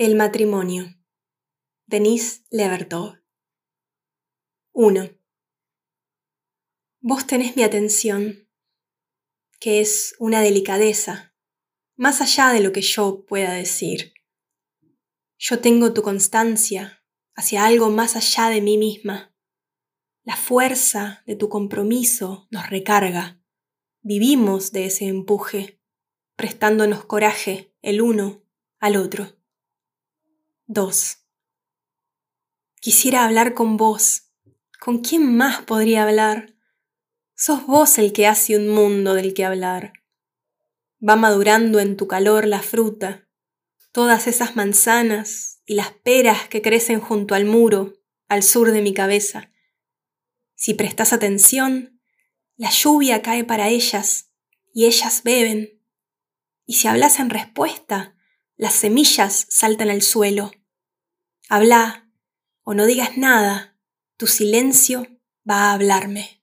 El matrimonio. Denise Levertov. 1. Vos tenés mi atención, que es una delicadeza, más allá de lo que yo pueda decir. Yo tengo tu constancia hacia algo más allá de mí misma. La fuerza de tu compromiso nos recarga. Vivimos de ese empuje, prestándonos coraje el uno al otro. 2. Quisiera hablar con vos. ¿Con quién más podría hablar? Sos vos el que hace un mundo del que hablar. Va madurando en tu calor la fruta, todas esas manzanas y las peras que crecen junto al muro, al sur de mi cabeza. Si prestas atención, la lluvia cae para ellas y ellas beben. Y si hablas en respuesta, las semillas saltan al suelo. Habla o no digas nada, tu silencio va a hablarme.